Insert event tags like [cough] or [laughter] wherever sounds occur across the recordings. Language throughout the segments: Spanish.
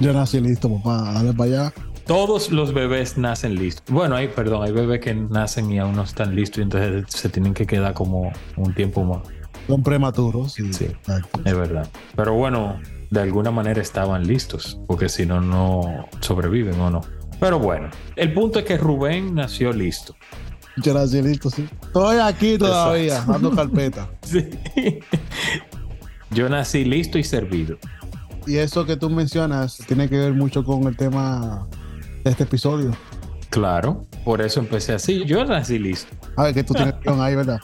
Yo nací listo, papá. Dale para allá. Todos los bebés nacen listos. Bueno, hay, perdón, hay bebés que nacen y aún no están listos y entonces se tienen que quedar como un tiempo más. Son prematuros. Sí, Sí, es verdad. Pero bueno, de alguna manera estaban listos, porque si no, no sobreviven o no. Pero bueno, el punto es que Rubén nació listo. Yo nací listo, sí. Estoy aquí todavía, Exacto. dando [laughs] carpeta. Sí. Yo nací listo y servido. Y eso que tú mencionas tiene que ver mucho con el tema de este episodio. Claro, por eso empecé así. Yo nací listo. A ver, que tú tienes [laughs] ahí, ¿verdad?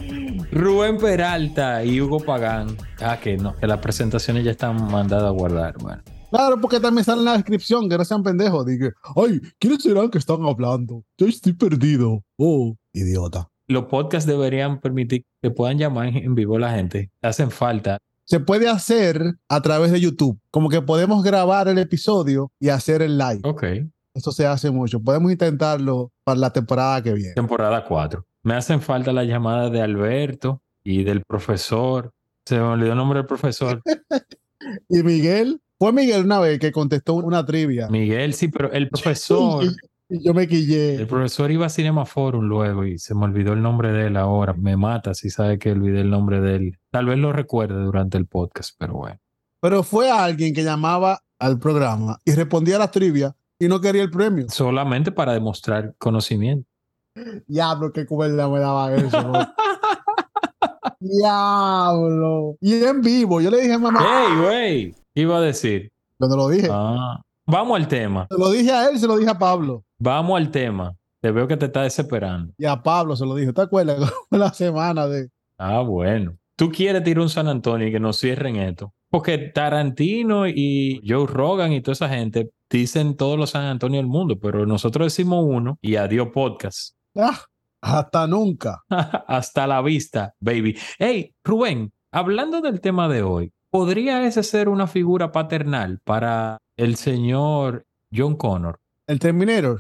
Rubén Peralta y Hugo Pagán. Ah, que no, que las presentaciones ya están mandadas a guardar. Bueno, Claro, porque también sale en la descripción, que no sean pendejos. Dije, ay, ¿quiénes serán que están hablando? Yo estoy perdido. Oh, idiota. los podcasts deberían permitir que puedan llamar en en vivo a la gente. Hacen falta. Se puede hacer a través de YouTube. Como que podemos grabar el episodio y hacer el live. Ok. Eso se hace mucho. Podemos intentarlo para la temporada que viene. Temporada 4. Me hacen falta las llamadas de Alberto y del profesor. Se me olvidó el nombre del profesor. [laughs] Y Miguel, fue Miguel una vez que contestó una trivia. Miguel, sí, pero el [laughs] profesor. Y yo me quillé. El profesor iba a Cinema Forum luego y se me olvidó el nombre de él ahora. Me mata si sabe que olvidé el nombre de él. Tal vez lo recuerde durante el podcast, pero bueno. Pero fue alguien que llamaba al programa y respondía a la trivia y no quería el premio. Solamente para demostrar conocimiento. Diablo, qué cuerda me daba eso. ¿no? [laughs] Diablo. Y en vivo, yo le dije a mamá, ¡Ey, güey! ¿Qué iba a decir? cuando lo dije, Ah, vamos al tema. se lo dije a él, se lo dije a Pablo. Vamos al tema. Te veo que te está desesperando. Y a Pablo se lo dije. ¿Te acuerdas? [laughs] La semana de. Ah, bueno. Tú quieres tirar un San Antonio y que nos cierren esto. Porque Tarantino y Joe Rogan y toda esa gente dicen todos los San Antonio del mundo, pero nosotros decimos uno y adiós podcast. Ah, [laughs] hasta nunca. [laughs] Hasta la vista, baby. Hey, Rubén, hablando del tema de hoy, ¿podría ese ser una figura paternal para el señor John Connor? El Terminator,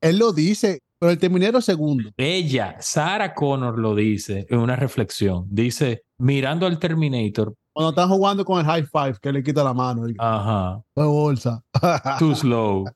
él lo dice, pero el Terminator segundo. Ella, Sarah Connor, lo dice en una reflexión. Dice, mirando al Terminator, Cuando están jugando con el high five, que le quita la mano. El, ajá, la bolsa. [laughs] too slow.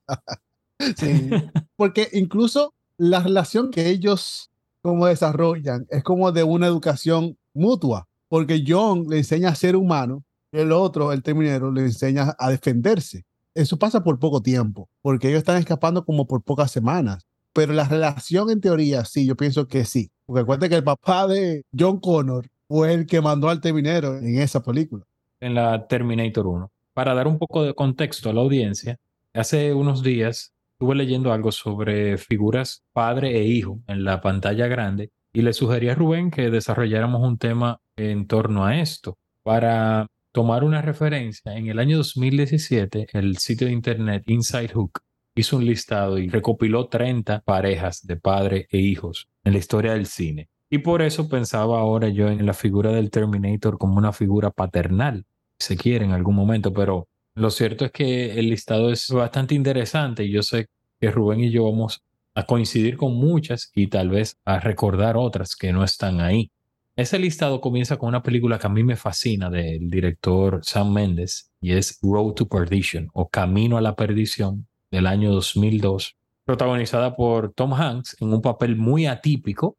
Sí. Porque incluso la relación que ellos como desarrollan es como de una educación mutua. Porque John le enseña a ser humano y el otro, el Terminator, le enseña a defenderse. Eso pasa por poco tiempo, porque ellos están escapando como por pocas semanas. Pero la relación en teoría, sí, yo pienso que sí. Porque acuérdate que el papá de John Connor fue el que mandó al Terminator en esa película. en la Terminator 1. Para dar un poco de contexto a la audiencia, hace unos días estuve leyendo algo sobre figuras padre e hijo en la pantalla grande y le sugerí a Rubén que desarrolláramos un tema en torno a esto. Para tomar una referencia, en el año 2017 el sitio de internet Inside Hook hizo un listado y recopiló 30 parejas de padre e hijos en la historia del cine. Y por eso pensaba ahora yo en la figura del Terminator como una figura paternal, si se quiere en algún momento, pero lo cierto es que el listado es bastante interesante y yo sé que Rubén y yo vamos a coincidir con muchas y tal vez a recordar otras que no están ahí. Ese listado comienza con una película que a mí me fascina del director Sam Mendes y es Road to Perdition o Camino a la Perdición del año 2002, protagonizada por Tom Hanks en un papel muy atípico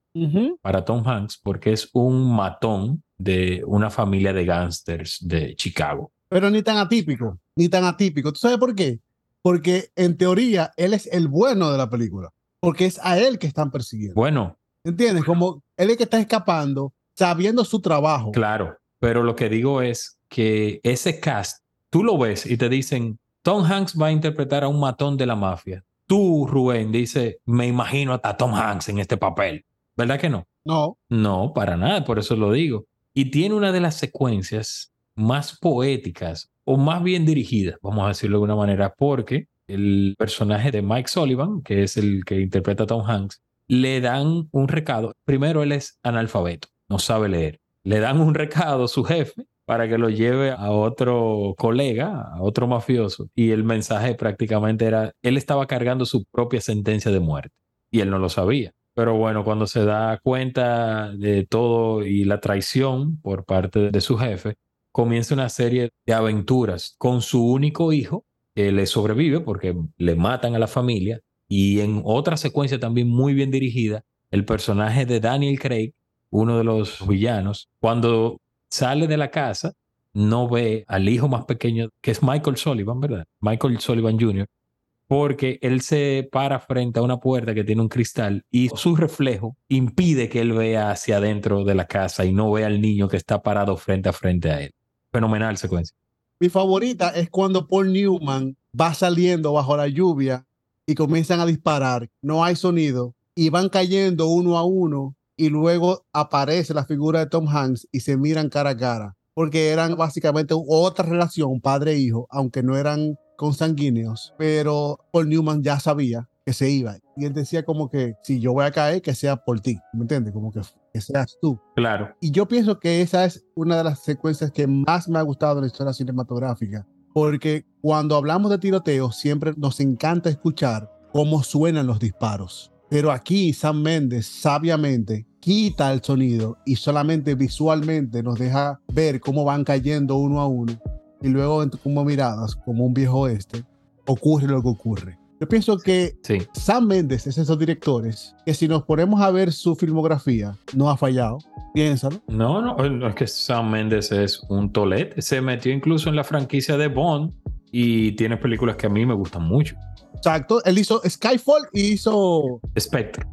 para Tom Hanks porque es un matón de una familia de gángsters de Chicago. Pero ni tan atípico, ni tan atípico. ¿Tú sabes por qué? Porque en teoría él es el bueno de la película, porque es a él que están persiguiendo. Bueno, ¿Entiendes? Como él es el que está escapando, sabiendo su trabajo. claro, pero lo que digo es que ese cast, tú lo ves y te dicen, Tom Hanks va a interpretar a un matón de la mafia. Tú, Rubén, dice, me imagino a Tom Hanks en este papel. ¿Verdad que no? No, No, para nada, por eso lo digo. Y tiene una de las secuencias más poéticas o más bien dirigidas, vamos a decirlo de alguna manera, porque el personaje de Mike Sullivan, que es el que interpreta a Tom Hanks, le dan un recado. Primero, él es analfabeto, no sabe leer. Le dan un recado a su jefe para que lo lleve a otro colega, a otro mafioso. Y el mensaje prácticamente era, él estaba cargando su propia sentencia de muerte y él no lo sabía. Pero bueno, cuando se da cuenta de todo y la traición por parte de su jefe, comienza una serie de aventuras con su único hijo, que le sobrevive porque le matan a la familia. Y en otra secuencia también muy bien dirigida, el personaje de Daniel Craig, uno de los villanos, cuando sale de la casa, no ve al hijo más pequeño, que es Michael Sullivan, ¿verdad? Michael Sullivan Jr., porque él se para frente a una puerta que tiene un cristal y su reflejo impide que él vea hacia adentro de la casa y no vea al niño que está parado frente a frente a él. Fenomenal secuencia. Mi favorita es cuando Paul Newman va saliendo bajo la lluvia y comienzan a disparar. No hay sonido y van cayendo uno a uno y luego aparece la figura de Tom Hanks y se miran cara a cara porque eran básicamente otra relación padre-hijo, aunque no eran consanguíneos, pero Paul Newman ya sabía que se iba. Y él decía como que si yo voy a caer, que sea por ti, ¿me entiendes? Como que, que seas tú. Claro. Y yo pienso que esa es una de las secuencias que más me ha gustado en la historia cinematográfica, porque cuando hablamos de tiroteo siempre nos encanta escuchar cómo suenan los disparos. Pero aquí Sam Mendes sabiamente quita el sonido y solamente visualmente nos deja ver cómo van cayendo uno a uno y luego como miradas, como un viejo oeste, ocurre lo que ocurre. Yo pienso que Sam Mendes es esos directores que si nos ponemos a ver su filmografía, no ha fallado. Piénsalo. No, no, no es que Sam Mendes es un tolete. Se metió incluso en la franquicia de Bond y tiene películas que a mí me gustan mucho. Exacto. Él hizo Skyfall y hizo Spectre.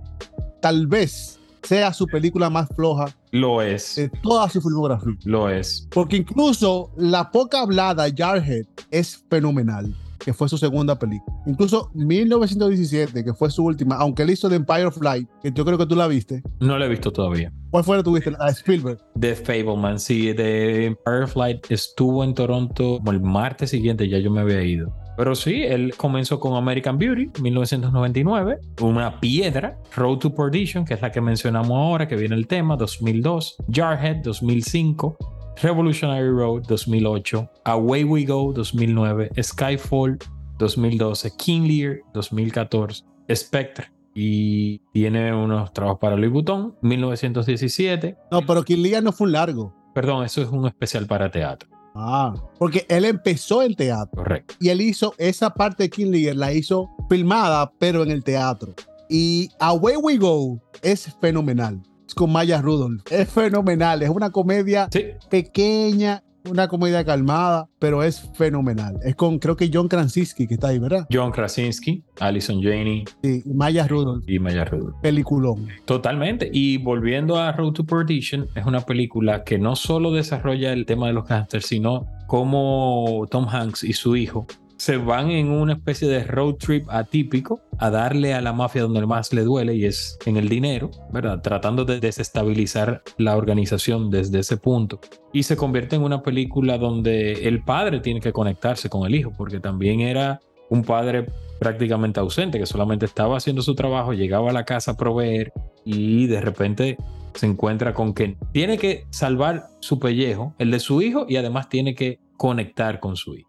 Tal vez sea su película más floja. Lo es. De toda su filmografía. Lo es. Porque incluso la poca hablada Jarhead es fenomenal, que fue su segunda película. Incluso 1917, que fue su última, aunque él hizo The Empire of Light, que yo creo que tú la viste. No la he visto todavía. ¿Cuál fue la tuviste? La de Spielberg. The Fableman, sí. The Empire of Light estuvo en Toronto como el martes siguiente, ya yo me había ido. Pero sí, él comenzó con American Beauty, 1999, una piedra, Road to Perdition, que es la que mencionamos ahora, que viene el tema, 2002, Jarhead, 2005, Revolutionary Road, 2008, Away We Go, 2009, Skyfall, 2012, King Lear, 2014, Spectre, y tiene unos trabajos para Louis Vuitton, 1917. No, pero King Lear no fue un largo. Perdón, eso es un especial para teatro. Ah, porque él empezó en teatro. Correcto. Y él hizo esa parte de King Lear, la hizo filmada, pero en el teatro. Y Away We Go es fenomenal. Es con Maya Rudolph. Es fenomenal. Es una comedia pequeña una comedia calmada, pero es fenomenal. Es con, creo que John Krasinski que está ahí, ¿verdad? John Krasinski, Alison Janey. Sí, Maya Rudolph. Y Maya Rudolph. Peliculón. Totalmente. Y volviendo a Road to Perdition, es una película que no solo desarrolla el tema de los gangsters, sino cómo Tom Hanks y su hijo se van en una especie de road trip atípico a darle a la mafia donde más le duele y es en el dinero, ¿verdad? Tratando de desestabilizar la organización desde ese punto. Y se convierte en una película donde el padre tiene que conectarse con el hijo, porque también era un padre prácticamente ausente, que solamente estaba haciendo su trabajo, llegaba a la casa a proveer y de repente se encuentra con que tiene que salvar su pellejo, el de su hijo, y además tiene que conectar con su hijo.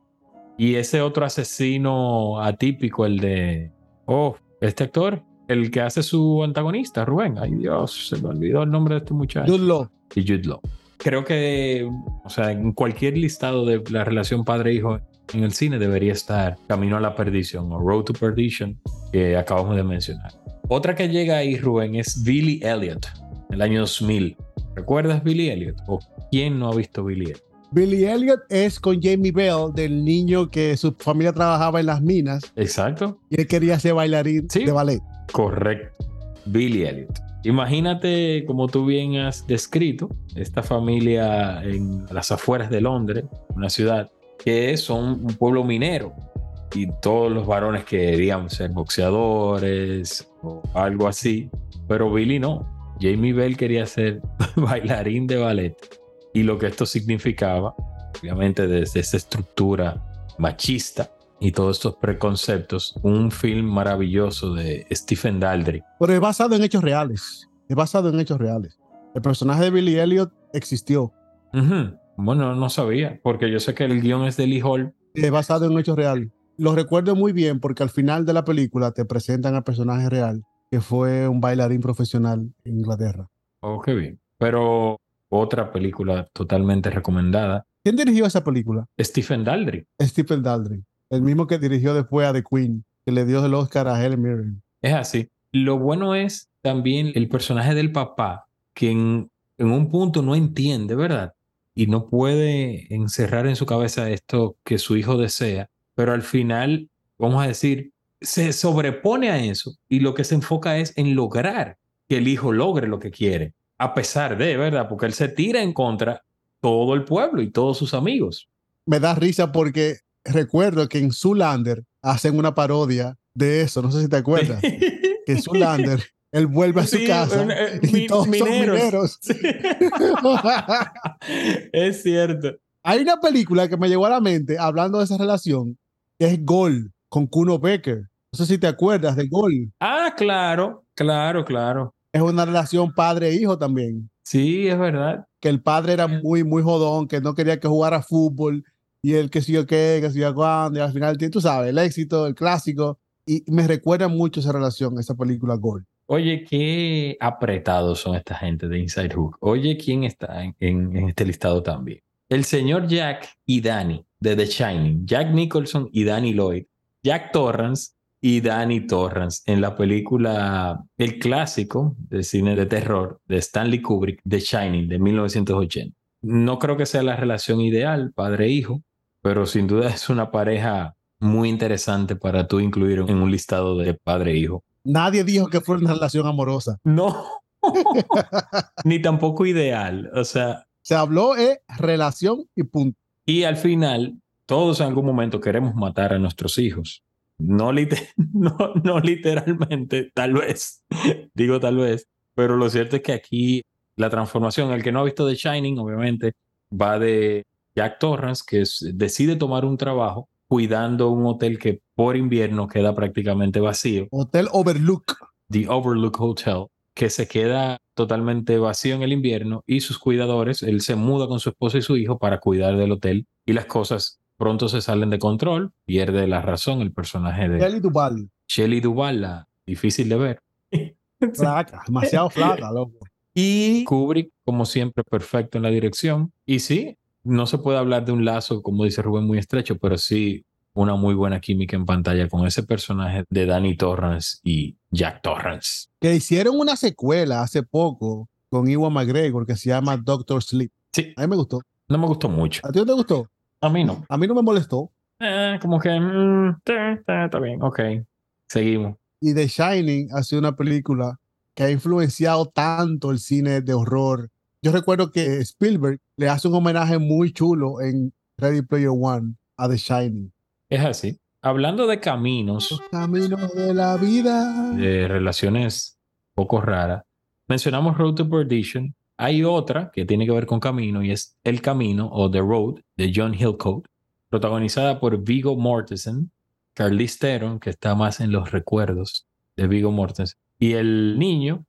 Y ese otro asesino atípico, el de, oh, este actor, el que hace su antagonista, Rubén. Ay Dios, se me olvidó el nombre de este muchacho. Jude Law. Y Jude Law. Creo que, o sea, en cualquier listado de la relación padre-hijo en el cine debería estar Camino a la Perdición o Road to Perdition, que acabamos de mencionar. Otra que llega ahí, Rubén, es Billy Elliot, el año 2000. ¿Recuerdas Billy Elliot? ¿O quién no ha visto Billy Elliot? Billy Elliot es con Jamie Bell, del niño que su familia trabajaba en las minas. Exacto. Y él quería ser bailarín de ballet. Correcto. Billy Elliot. Imagínate, como tú bien has descrito, esta familia en las afueras de Londres, una ciudad que son un pueblo minero y todos los varones querían ser boxeadores o algo así, pero Billy no. Jamie Bell quería ser [laughs] bailarín de ballet y lo que esto significaba obviamente desde esa estructura machista y todos estos preconceptos, un film maravilloso de Stephen Daldry. Pero es basado en hechos reales. Es basado en hechos reales. El personaje de Billy Elliot existió. Ujú. Bueno, no sabía, porque yo sé que el guion es de Lee Hall. Es basado en hechos reales. Lo recuerdo muy bien porque al final de la película te presentan al personaje real, que fue un bailarín profesional en Inglaterra. Oh, qué bien. Pero otra película totalmente recomendada, ¿Quién dirigió esa película? Stephen Daldry. Stephen Daldry, el mismo que dirigió después a The Queen, que le dio el Oscar a Helen Mirren. Es así. Lo bueno es también el personaje del papá, que en, en un punto no entiende, ¿verdad? Y no puede encerrar en su cabeza esto que su hijo desea, pero al final, vamos a decir, se sobrepone a eso y lo que se enfoca es en lograr que el hijo logre lo que quiere, a pesar de, ¿verdad? Porque él se tira en contra todo el pueblo y todos sus amigos. Me da risa porque recuerdo que en Zoolander hacen una parodia de eso, no sé si te acuerdas, que en Zoolander él vuelve a su Sí, casa eh, y mi- todos son mineros. mineros. Sí. [laughs] es cierto. Hay una película que me llegó a la mente hablando de esa relación, que es Gol, con Kuno Becker. No sé si te acuerdas de Gol. Ah, claro, claro, claro. Es una relación padre-hijo también. Sí, es verdad. Que el padre era muy, muy jodón, que no quería que jugara fútbol y él que sí o qué, que sí o cuándo, y al final, tú sabes, el éxito, el clásico. Y me recuerda mucho esa relación, esa película Gol. Oye, qué apretados son esta gente de Inside Hook. Oye, ¿quién está en, en- en este listado también? El señor Jack y Danny de The Shining. Jack Nicholson y Danny Lloyd. Jack Torrance y Danny Torrance en la película, el clásico de cine de terror de Stanley Kubrick, The Shining, de 1980. No creo que sea la relación ideal, padre-hijo, pero sin duda es una pareja muy interesante para tú incluir en un listado de padre-hijo. Nadie dijo que fue una relación amorosa. [laughs] No. Ni tampoco ideal. O sea, Se habló de relación y punto. y al final, todos en algún momento queremos matar a nuestros hijos. No, lite- [laughs] no, no literalmente, tal vez. [laughs] Digo tal vez. Pero lo cierto es que aquí la transformación, el que no ha visto The Shining, obviamente, va de Jack Torrance, que es- decide tomar un trabajo cuidando un hotel que por invierno queda prácticamente vacío. Hotel Overlook. The Overlook Hotel, que se queda totalmente vacío en el invierno y sus cuidadores, él se muda con su esposa y su hijo para cuidar del hotel y las cosas pronto se salen de control, pierde la razón el personaje de Kelly Duval. Shelley Duvall, la difícil de ver. [laughs] Flaca, demasiado [laughs] flaca, loco. Y Kubrick, como siempre, perfecto en la dirección. Y sí, no se puede hablar de un lazo, como dice Rubén, muy estrecho, pero sí una muy buena química en pantalla con ese personaje de Danny Torrance y Jack Torrance. Que hicieron una secuela hace poco con Iwan McGregor que se llama Doctor Sleep. Sí, A mí me gustó. no me gustó mucho. ¿A ti no te gustó? A mí no. A mí no me molestó. Eh, como que mm, está, está- está bien, ok. Seguimos. Y The Shining ha sido una película que ha influenciado tanto el cine de horror. Yo recuerdo que Spielberg le hace un homenaje muy chulo en Ready Player One a The Shining. Es así. Hablando de caminos, Los caminos de la vida. de relaciones poco raras, mencionamos Road to Perdition. Hay otra que tiene que ver con camino y es El Camino o The Road de John Hillcoat, protagonizada por Vigo Mortensen, Charlize Theron, que está más en los recuerdos de Vigo Mortensen, y el niño,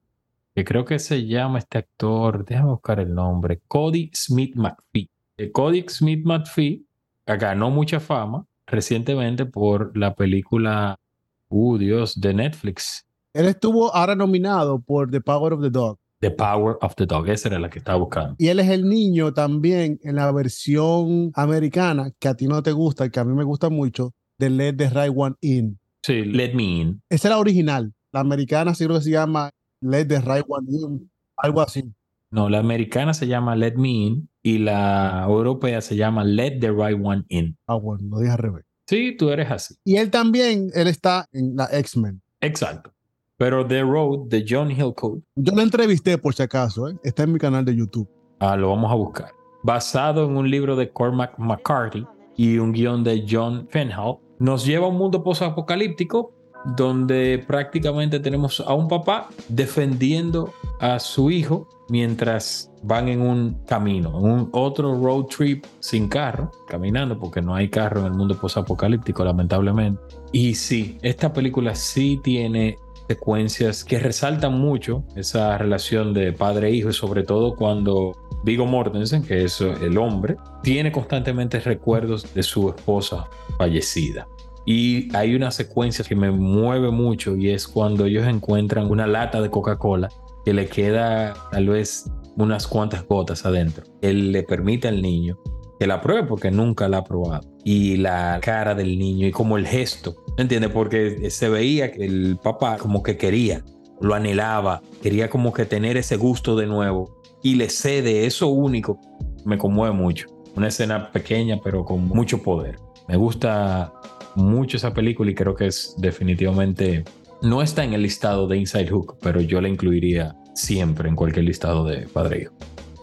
que creo que se llama este actor, déjame buscar el nombre, Cody Smith McPhee. Eh, Cody Smith McPhee ganó mucha fama recientemente por la película, uh Dios, de Netflix, Él estuvo ahora nominado por The Power of the Dog. The Power of the Dog, esa era la que estaba buscando. Y él es el niño también en la versión americana, que a ti no te gusta y que a mí me gusta mucho, de Let the Right One In. Sí, Let Me In. Esa es la original. La americana sí creo que se llama Let the Right One In, algo así. No, la americana se llama Let Me In y la europea se llama Let the Right One In. Ah, bueno, lo dije al revés. Sí, tú eres así. Y él también, él está en la X-Men. Exacto. Pero The Road de John Hillcoat, Yo lo entrevisté por si acaso, ¿eh? está en mi canal de YouTube. ah, lo vamos a buscar. Basado en un libro de Cormac McCarthy y un guion de John Fenhall, nos lleva a un mundo posapocalíptico donde prácticamente tenemos a un papá defendiendo a su hijo mientras van en un camino, en un otro road trip sin carro, caminando, porque no hay carro en el mundo posapocalíptico, lamentablemente. Y sí, esta película sí tiene secuencias que resaltan mucho esa relación de padre e hijo, sobre todo cuando Vigo Mortensen, que es el hombre, tiene constantemente recuerdos de su esposa fallecida. Y hay una secuencia que me mueve mucho y es cuando ellos encuentran una lata de Coca-Cola que le queda tal vez unas cuantas gotas adentro. Él le permite al niño que la pruebe porque nunca la ha probado. Y la cara del niño y como el gesto, ¿me entiendes? Porque se veía que el papá como que quería, lo anhelaba, quería como que tener ese gusto de nuevo y le cede eso único. Me conmueve mucho. Una escena pequeña pero con mucho poder. Me gusta mucho esa película y creo que es definitivamente no está en el listado de Inside Hook, pero yo la incluiría siempre en cualquier listado de Padre Hijo.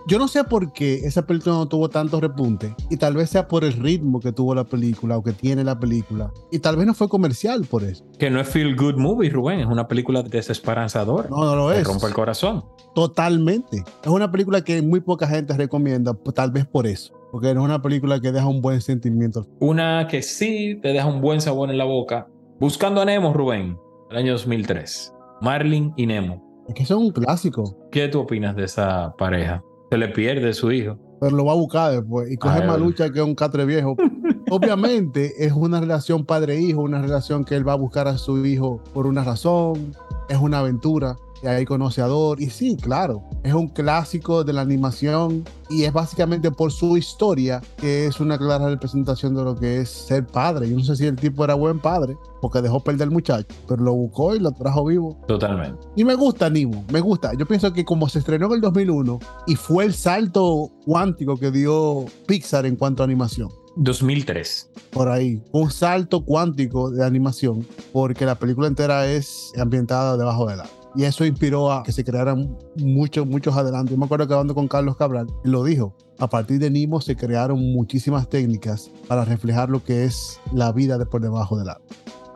Yo no sé por qué esa película no tuvo tanto repunte y tal vez sea por el ritmo que tuvo la película o que tiene la película y tal vez no fue comercial por eso. Que no es feel good movie, Rubén, es una película desesperanzadora. No, no lo es. rompe el corazón. Totalmente. Es una película que muy poca gente recomienda, pues, tal vez por eso. Porque no es una película que deja un buen sentimiento. Una que sí te deja un buen sabor en la boca. Buscando a Nemo, Rubén, el año 2003. Marlin y Nemo. Es que es un clásico. ¿Qué tú opinas de esa pareja? Se le pierde su hijo. Pero lo va a buscar después y coge Ay, más lucha que un catre viejo. [laughs] Obviamente es una relación padre-hijo, una relación que él va a buscar a su hijo por una razón, es una aventura. Y ahí conoce a Dor. Y sí, claro, es un clásico de la animación y es básicamente por su historia que es una clara representación de lo que es ser padre. Yo no sé si el tipo era buen padre porque dejó perder al muchacho, pero lo buscó y lo trajo vivo. Totalmente. Y me gusta Nemo, me gusta. Yo pienso que como se estrenó en el 2001 y fue el salto cuántico que dio Pixar en cuanto a animación. 2003. Por ahí, un salto cuántico de animación, porque la película entera es ambientada debajo del agua. Y eso inspiró a que se crearan muchos, muchos adelantos. Yo me acuerdo que hablando con Carlos Cabral, él lo dijo. A partir de Nemo se crearon muchísimas técnicas para reflejar lo que es la vida de por debajo del agua.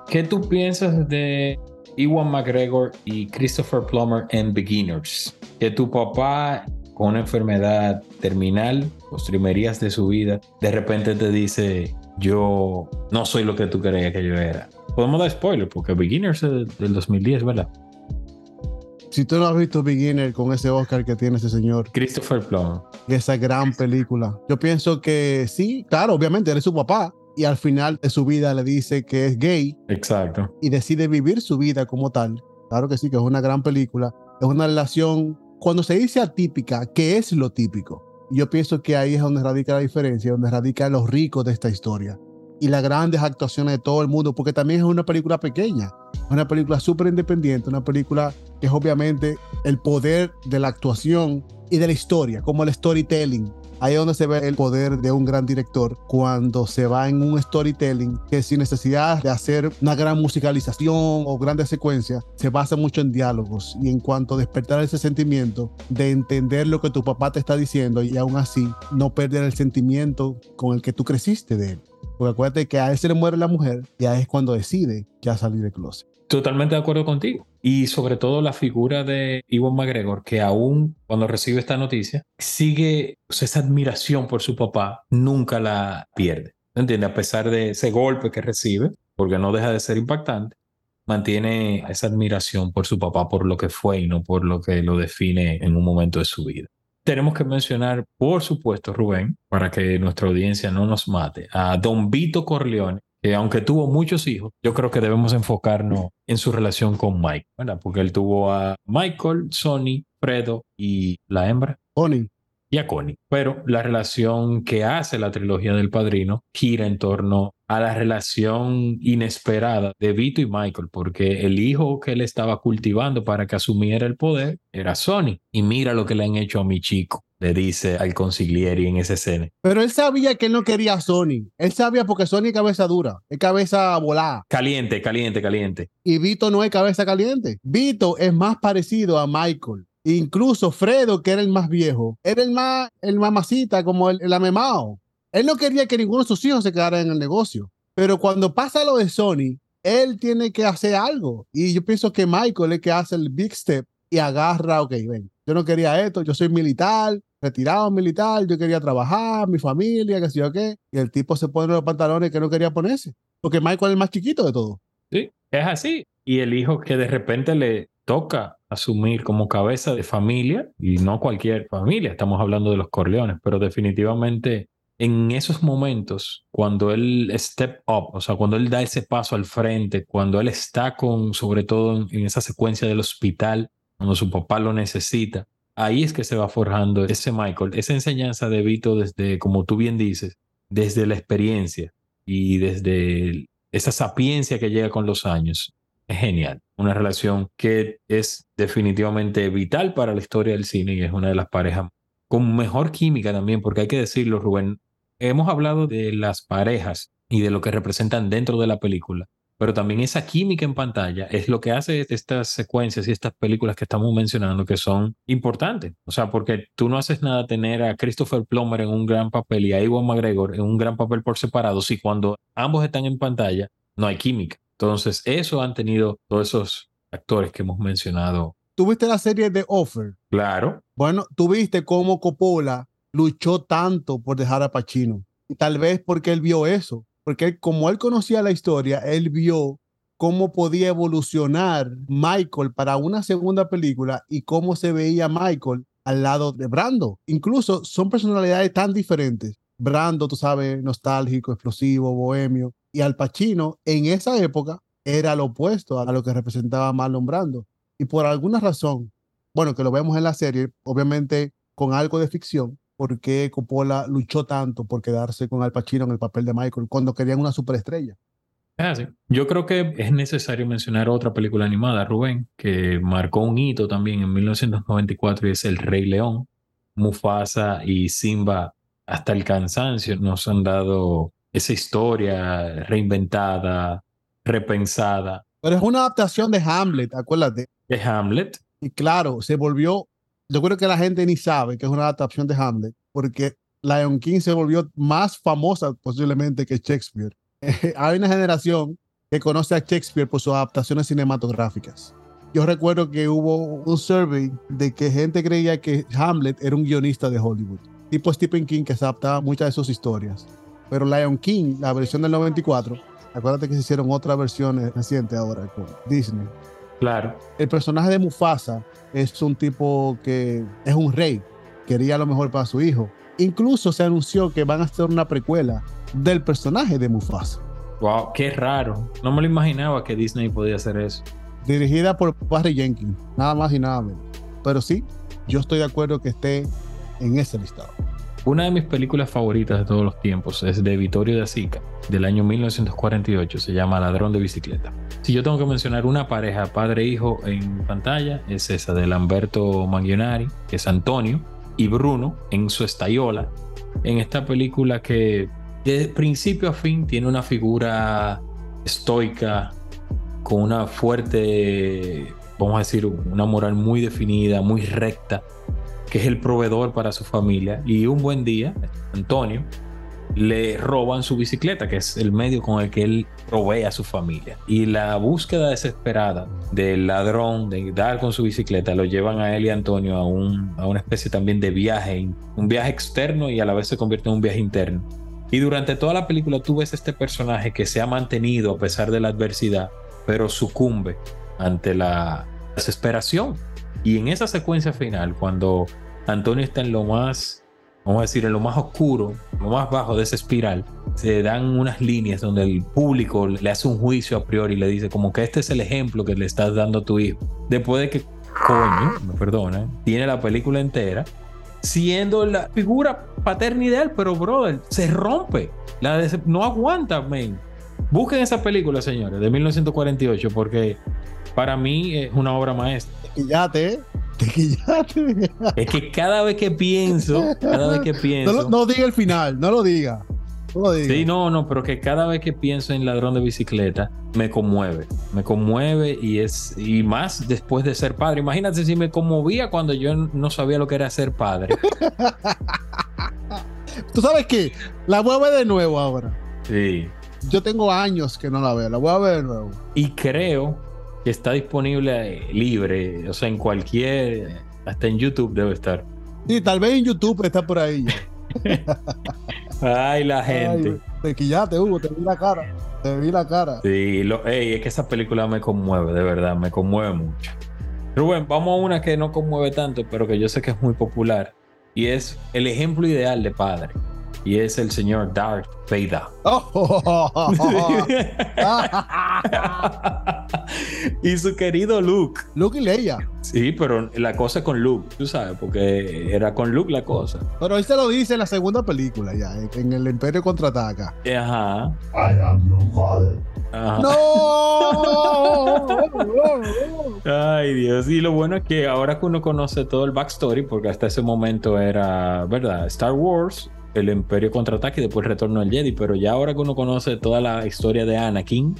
¿Qué tú piensas de Ewan McGregor y Christopher Plummer en Beginners? Que tu papá con una enfermedad terminal, los primerías de su vida, de repente te dice, yo no soy lo que tú creías que yo era. Podemos dar spoiler porque Beginners es del 2010, ¿verdad? Si tú no has visto Beginner con ese Oscar que tiene ese señor, Christopher Plummer. esa gran película. Yo pienso que sí, claro, obviamente, él es su papá y al final de su vida le dice que es gay Exacto. y decide vivir su vida como tal. Claro que sí, que es una gran película. Es una relación, cuando se dice atípica, ¿qué es lo típico? Yo pienso que ahí es donde radica la diferencia, donde radica los ricos de esta historia y las grandes actuaciones de todo el mundo, porque también es una película pequeña, una película súper independiente, una película que es obviamente el poder de la actuación y de la historia, como el storytelling. Ahí es donde se ve el poder de un gran director cuando se va en un storytelling que sin necesidad de hacer una gran musicalización o grandes secuencias, se basa mucho en diálogos y en cuanto a despertar ese sentimiento de entender lo que tu papá te está diciendo y aún así no perder el sentimiento con el que tú creciste de él. Porque acuérdate que a él se le muere la mujer y ahí es cuando decide ya salir del closet. Totalmente de acuerdo contigo. Y sobre todo la figura de Iwan McGregor, que aún cuando recibe esta noticia, sigue esa admiración por su papá, nunca la pierde. ¿Entiendes? A pesar de ese golpe que recibe, porque no deja de ser impactante, mantiene esa admiración por su papá, por lo que fue y no por lo que lo define en un momento de su vida. Tenemos que mencionar, por supuesto, Rubén, para que nuestra audiencia no nos mate, a Don Vito Corleone, que aunque tuvo muchos hijos, yo creo que debemos enfocarnos en su relación con Mike, ¿verdad? Porque él tuvo a Michael, Sonny, Fredo y la hembra y a Connie. Pero la relación que hace la trilogía del padrino gira en torno a la relación inesperada de Vito y Michael, porque el hijo que él estaba cultivando para que asumiera el poder era Sonny. Y mira lo que le han hecho a mi chico, le dice al consigliere en esa escena. Pero él sabía que él no quería a Sony. Él sabía porque Sony es cabeza dura, es cabeza volada. Caliente, caliente, caliente. Y Vito no es cabeza caliente. Vito es más parecido a Michael. Incluso Fredo, que era el más viejo, era el más, el mamacita, como el, el amemao. Él no quería que ninguno de sus hijos se quedara en el negocio. Pero cuando pasa lo de Sony, él tiene que hacer algo. Y yo pienso que Michael es que hace el big step y agarra, ok, ven, yo no quería esto, yo soy militar, retirado militar, yo quería trabajar, mi familia, qué sé yo qué, y el tipo se pone los pantalones que no quería ponerse, porque Michael es el más chiquito de todos. Sí, es así. Y el hijo que de repente le toca asumir como cabeza de familia, y no cualquier familia, estamos hablando de los Corleones, pero definitivamente en esos momentos, cuando él step up, o sea, cuando él da ese paso al frente, cuando él está con, sobre todo en esa secuencia del hospital, cuando su papá lo necesita, ahí es que se va forjando ese Michael, esa enseñanza de Vito desde, como tú bien dices, desde la experiencia y desde esa sapiencia que llega con los años. Es genial. Una relación que es definitivamente vital para la historia del cine y es una de las parejas con mejor química también, porque hay que decirlo, Rubén, hemos hablado de las parejas y de lo que representan dentro de la película, pero también esa química en pantalla es lo que hace estas secuencias y estas películas que estamos mencionando que son importantes. O sea, porque tú no haces nada tener a Christopher Plummer en un gran papel y a Iwan McGregor en un gran papel por separado si cuando ambos están en pantalla no hay química. Entonces, eso han tenido todos esos actores que hemos mencionado. ¿Tuviste la serie de Offer? Claro. Bueno, tuviste cómo Coppola luchó tanto por dejar a Pacino. Y tal vez porque él vio eso, porque como él conocía la historia, él vio cómo podía evolucionar Michael para una segunda película y cómo se veía Michael al lado de Brando. Incluso son personalidades tan diferentes. Brando, tú sabes, nostálgico, explosivo, bohemio. Y Al Pacino en esa época era lo opuesto a lo que representaba Marlon Brando. Y por alguna razón, bueno, que lo vemos en la serie, obviamente con algo de ficción, por qué Coppola luchó tanto por quedarse con Al Pacino en el papel de Michael cuando querían una superestrella. Ah, sí. Yo creo que es necesario mencionar otra película animada, Rubén, que marcó un hito también en 1994 y es El Rey León. Mufasa y Simba hasta el cansancio nos han dado esa historia reinventada, repensada. Pero es una adaptación de Hamlet, acuérdate. De Hamlet. Y claro, se volvió yo creo que la gente ni sabe que es una adaptación de Hamlet, porque Lion King se volvió más famosa posiblemente que Shakespeare. [laughs] Hay una generación que conoce a Shakespeare por sus adaptaciones cinematográficas. Yo recuerdo que hubo un survey de que gente creía que Hamlet era un guionista de Hollywood, tipo Stephen King que se adaptaba muchas de sus historias. Pero Lion King, la versión del 94, acuérdate que se hicieron otras versiones recientes ahora con Disney. Claro. El personaje de Mufasa es un tipo que es un rey, quería lo mejor para su hijo. Incluso se anunció que van a hacer una precuela del personaje de Mufasa. Wow, qué raro. No me lo imaginaba que Disney podía hacer eso. Dirigida por Barry Jenkins, nada más y nada menos. Pero sí, yo estoy de acuerdo que esté en ese listado. Una de mis películas favoritas de todos los tiempos es de Vittorio de Sica, del año 1948, se llama Ladrón de Bicicleta. Si yo tengo que mencionar una pareja padre-hijo en pantalla, es esa de Lamberto Mangonari, que es Antonio, y Bruno en su estayola, en esta película que de principio a fin tiene una figura estoica, con una fuerte, vamos a decir, una moral muy definida, muy recta, que es el proveedor para su familia. Y un buen día, Antonio, le roban su bicicleta, que es el medio con el que él provee a su familia. Y la búsqueda desesperada del ladrón de dar con su bicicleta lo llevan a él y Antonio a, un, a una especie también de viaje, un viaje externo y a la vez se convierte en un viaje interno. Y durante toda la película tú ves este personaje que se ha mantenido a pesar de la adversidad, pero sucumbe ante la desesperación. Y en esa secuencia final, cuando Antonio está en lo más, vamos a decir, en lo más oscuro, lo más bajo de esa espiral, se dan unas líneas donde el público le hace un juicio a priori y le dice como que este es el ejemplo que le estás dando a tu hijo. Después de que, coño, me perdona, tiene la película entera, siendo la figura paterna ideal, pero brother, se rompe. La no aguanta, men. Busquen esa película, señores, de 1948, porque para mí es una obra maestra. Ya te, es que cada vez que pienso, cada vez que pienso. No, diga el final, no lo diga. No lo diga. Sí, no, no, pero que cada vez que pienso en ladrón de bicicleta, me conmueve. Me conmueve y es. Y más después de ser padre. Imagínate si me conmovía cuando yo no sabía lo que era ser padre. [laughs] ¿Tú sabes qué? La voy a ver de nuevo ahora. Sí. Yo tengo años que no la veo, la voy a ver de nuevo. Y creo que está disponible libre, o sea, en cualquier, hasta en YouTube debe estar. Sí, tal vez en YouTube está por ahí. [laughs] Ay, la gente. Ay, te ya Hugo, te vi la cara. Te vi la cara. Sí, lo, ey, es que esa película me conmueve, de verdad, me conmueve mucho. Rubén, vamos a una que no conmueve tanto, pero que yo sé que es muy popular. Y es el ejemplo ideal de padre y es el señor Darth Vader. [laughs] [laughs] [laughs] y su querido Luke. Luke y Leia. Sí, pero la cosa con Luke, tú sabes, porque era con Luke la cosa. Pero él se lo dice en la segunda película ya, en el Imperio contraataca. Ajá. I am your father. ¡No! Ay, Dios. Y lo bueno es que ahora que uno conoce todo el backstory, porque hasta ese momento era, ¿verdad? Star Wars, el Imperio contraataque y después Retorno al Jedi, pero ya ahora que uno conoce toda la historia de Anakin,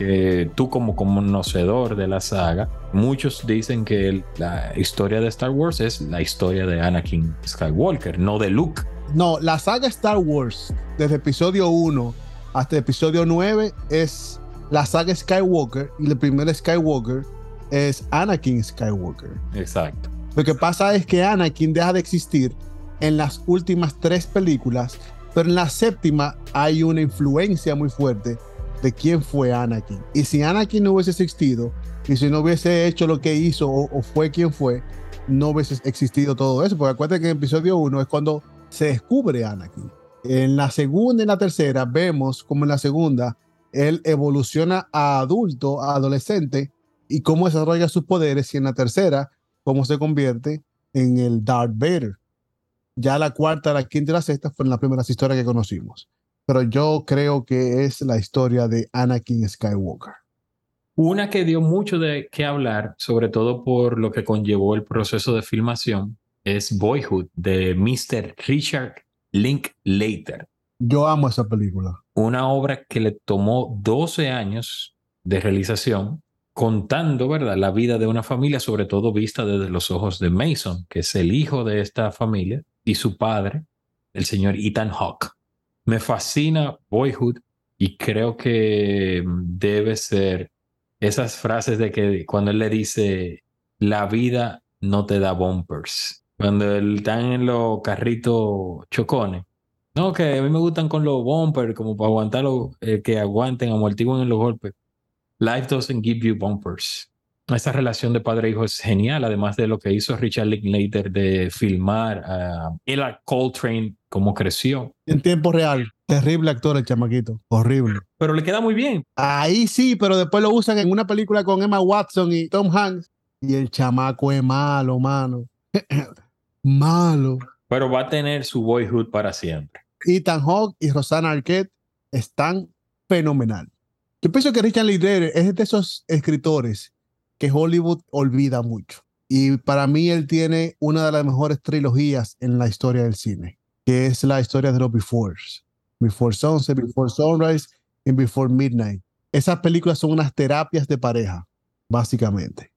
que tú como conocedor de la saga, muchos dicen que la historia de Star Wars es la historia de Anakin Skywalker, no de Luke. No, la saga Star Wars, desde episodio 1 hasta episodio 9, es la saga Skywalker y el primer Skywalker es Anakin Skywalker. Exacto. Lo que pasa es que Anakin deja de existir en las últimas tres películas, pero en la séptima hay una influencia muy fuerte de quién fue Anakin. Y si Anakin no hubiese existido, y si no hubiese hecho lo que hizo o, fue quien fue, no hubiese existido todo eso. Porque acuérdate que en episodio 1 es cuando se descubre Anakin. En la segunda y la tercera vemos como en la segunda él evoluciona a adulto, a adolescente, y cómo desarrolla sus poderes, y en la tercera, cómo se convierte en el Darth Vader. Ya la cuarta, la quinta y la sexta fueron las primeras historias que conocimos. Pero yo creo que es la historia de Anakin Skywalker. Una que dio mucho de qué hablar, sobre todo por lo que conllevó el proceso de filmación, es Boyhood de Mr. Richard Linklater. Yo amo esa película. Una obra que le tomó 12 años de realización, contando, ¿verdad?, la vida de una familia, sobre todo vista desde los ojos de Mason, que es el hijo de esta familia, y su padre, el señor Ethan Hawke. Me fascina Boyhood y creo que debe ser esas frases de que cuando él le dice, la vida no te da bumpers. Cuando él está en los carritos chocones. No, que a mí me gustan con los bumpers, como para aguantarlo, eh, que aguanten, amortiguen en los golpes. Life doesn't give you bumpers esa relación de padre e hijo es genial, además de lo que hizo Richard Linklater de filmar a Ella Coltrane, cómo creció. En tiempo real. Terrible actor el chamaquito. Horrible. Pero le queda muy bien. Ahí sí, pero después lo usan en una película con Emma Watson y Tom Hanks. Y el chamaco es malo, mano. [clears throat] malo. Pero va a tener su boyhood para siempre. Ethan Hawke y Rosanna Arquette están fenomenal. Yo pienso que Richard Linklater es de esos escritores que Hollywood olvida mucho. Y para mí él tiene una de las mejores trilogías en la historia del cine, que es la historia de los Befores. Before Sunset, Before Sunrise y Before Midnight. Esas películas son unas terapias de pareja, básicamente.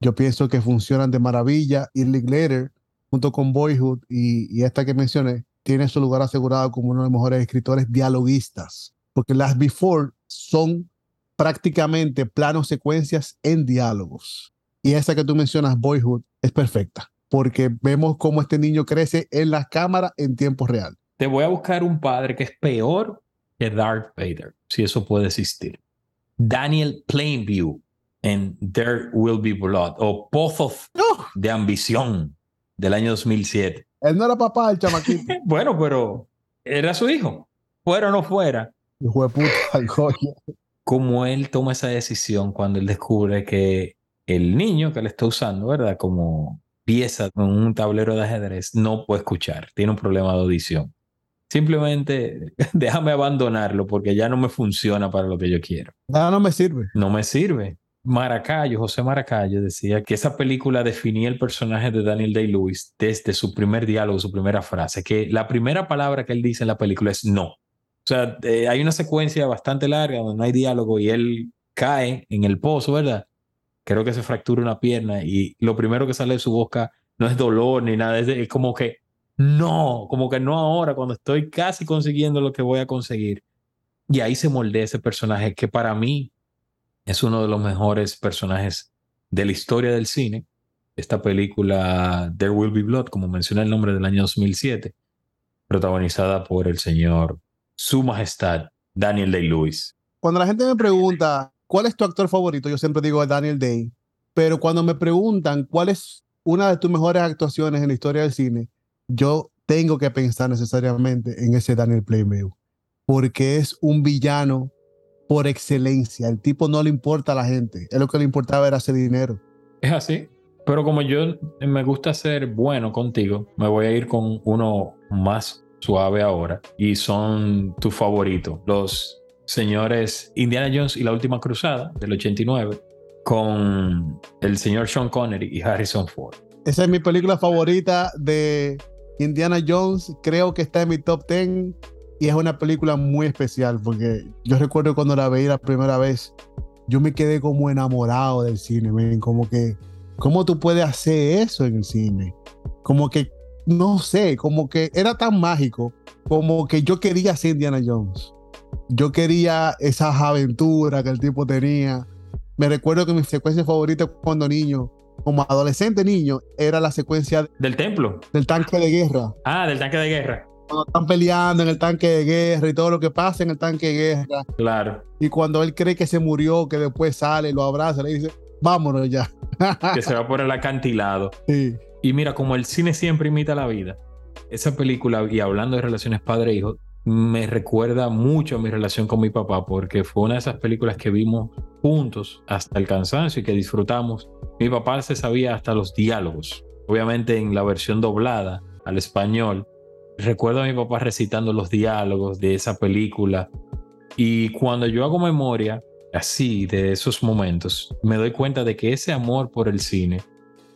Yo pienso que funcionan de maravilla. Y Linklater, junto con Boyhood y, y esta que mencioné, tiene su lugar asegurado como uno de los mejores escritores dialoguistas. Porque las Before son prácticamente planos secuencias en diálogos. Y esa que tú mencionas, Boyhood, es perfecta, porque vemos cómo este niño crece en la cámara en tiempo real. Te voy a buscar un padre que es peor que Darth Vader, si eso puede existir. Daniel Plainview en There Will Be Blood o Pozos de Ambición del año 2007. Él no era papá, el chamaquito. [laughs] bueno, pero era su hijo. Fuera o no fuera. Hijo de puta, [laughs] cómo él toma esa decisión cuando él descubre que el niño que le está usando, ¿verdad? Como pieza en un tablero de ajedrez, no puede escuchar, tiene un problema de audición. Simplemente [laughs] déjame abandonarlo porque ya no me funciona para lo que yo quiero. No, no me sirve. No me sirve. Maracayo, José Maracayo decía que esa película definía el personaje de Daniel Day-Lewis desde su primer diálogo, su primera frase, que la primera palabra que él dice en la película es no. O sea, eh, hay una secuencia bastante larga donde no hay diálogo y él cae en el pozo, ¿verdad? Creo que se fractura una pierna y lo primero que sale de su boca no es dolor ni nada, es, como que no, como que no ahora, cuando estoy casi consiguiendo lo que voy a conseguir. Y ahí se moldea ese personaje que para mí es uno de los mejores personajes de la historia del cine. Esta película There Will Be Blood, como menciona el nombre del año 2007, protagonizada por el señor Su Majestad Daniel Day-Lewis. Cuando la gente me pregunta cuál es tu actor favorito, yo siempre digo Daniel Day. Pero cuando me preguntan cuál es una de tus mejores actuaciones en la historia del cine, yo tengo que pensar necesariamente en ese Daniel Playmeu, porque es un villano por excelencia. El tipo no le importa a la gente, es lo que le importaba era hacer dinero. Es así. Pero como yo me gusta ser bueno contigo, me voy a ir con uno más suave ahora y son tus favoritos, los señores Indiana Jones y la última cruzada del 89 con el señor Sean Connery y Harrison Ford. Esa es mi película favorita de Indiana Jones, creo que está en mi top 10 y es una película muy especial porque yo recuerdo cuando la veí la primera vez, yo me quedé como enamorado del cine, como que, ¿cómo tú puedes hacer eso en el cine? Como que, no sé, como que era tan mágico, como que yo quería ser Indiana Jones. Yo quería esas aventuras que el tipo tenía. Me recuerdo que mi secuencia favorita cuando niño, como adolescente niño, era la secuencia del templo. Del tanque de guerra. Ah, del tanque de guerra cuando están peleando en el tanque de guerra y todo lo que pasa en el tanque de guerra. Claro. Y cuando él cree que se murió, que después sale, lo abraza, le dice, vámonos ya. que se va por el acantilado. [laughs] Sí. Y mira, como el cine siempre imita la vida, esa película, y hablando de relaciones padre-hijo, me recuerda mucho a mi relación con mi papá, porque fue una de esas películas que vimos juntos hasta el cansancio y que disfrutamos. Mi papá se sabía hasta los diálogos, obviamente en la versión doblada al español, Recuerdo a mi papá recitando los diálogos de esa película y cuando yo hago memoria así de esos momentos, me doy cuenta de que ese amor por el cine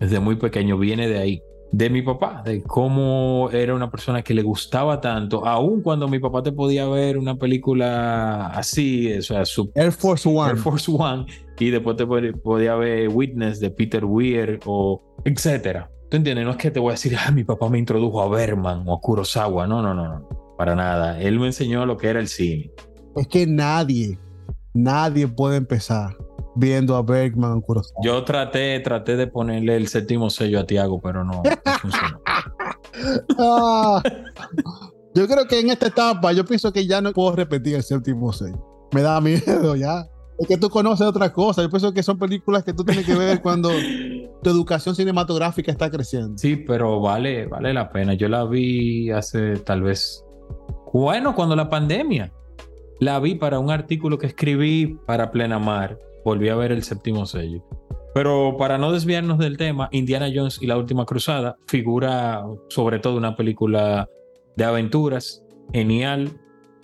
desde muy pequeño viene de ahí, de mi papá, de cómo era una persona que le gustaba tanto, aun cuando mi papá te podía ver una película así, o sea, su Air Force One. Air Force One, y después te podía ver Witness de Peter Weir o etcétera. ¿Tú entiendes? No es que te voy a decir, ah, mi papá me introdujo a Berman o a Kurosawa. No, no, no, no. Para nada. Él me enseñó lo que era el cine. Es que nadie, nadie puede empezar viendo a Bergman Kurosawa. Yo traté, traté de ponerle el séptimo sello a Tiago, pero no, funcionó. [laughs] Ah, yo creo que en esta etapa, yo pienso que ya no puedo repetir el séptimo sello. Me da miedo ya. Es que tú conoces otras cosas. Yo pienso que son películas que tú tienes que ver cuando [laughs] tu educación cinematográfica está creciendo. Sí, pero vale, vale la pena. Yo la vi hace tal vez, bueno, cuando la pandemia. La vi para un artículo que escribí para Plena Mar. Volví a ver el séptimo sello. Pero para no desviarnos del tema, Indiana Jones y la Última Cruzada figura sobre todo una película de aventuras genial.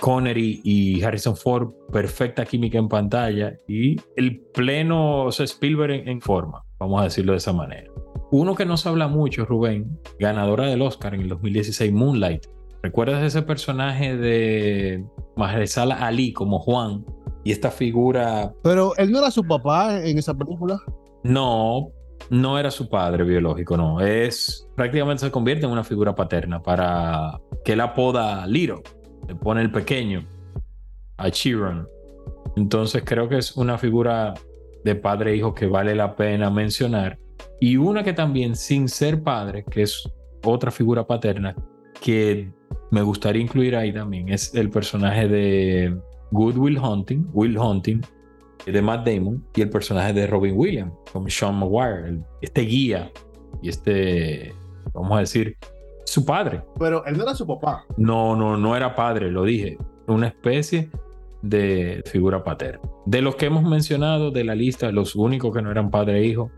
Connery y Harrison Ford, perfecta química en pantalla y el pleno o sea, Spielberg en forma vamos a decirlo de esa manera. Uno que nos habla mucho, Rubén, ganadora del Oscar en el 2016, Moonlight. ¿Recuerdas ese personaje de Mahershala Ali como Juan y esta figura? Pero él no era su papá en esa película. No, no era su padre biológico, no. Es prácticamente se convierte en una figura paterna para que él apoda Little, le pone el pequeño a Chiron. Entonces creo que es una figura de padre e hijo que vale la pena mencionar. Y una que también, sin ser padre, que es otra figura paterna, que me gustaría incluir ahí también, es el personaje de Good Will Hunting, Will Hunting, de Matt Damon, y el personaje de Robin Williams, como Sean Maguire, este guía y este, vamos a decir, su padre. Pero él no era su papá. No, no, no era padre, lo dije. Una especie de figura paterna. De los que hemos mencionado de la lista, los únicos que no eran padre e hijo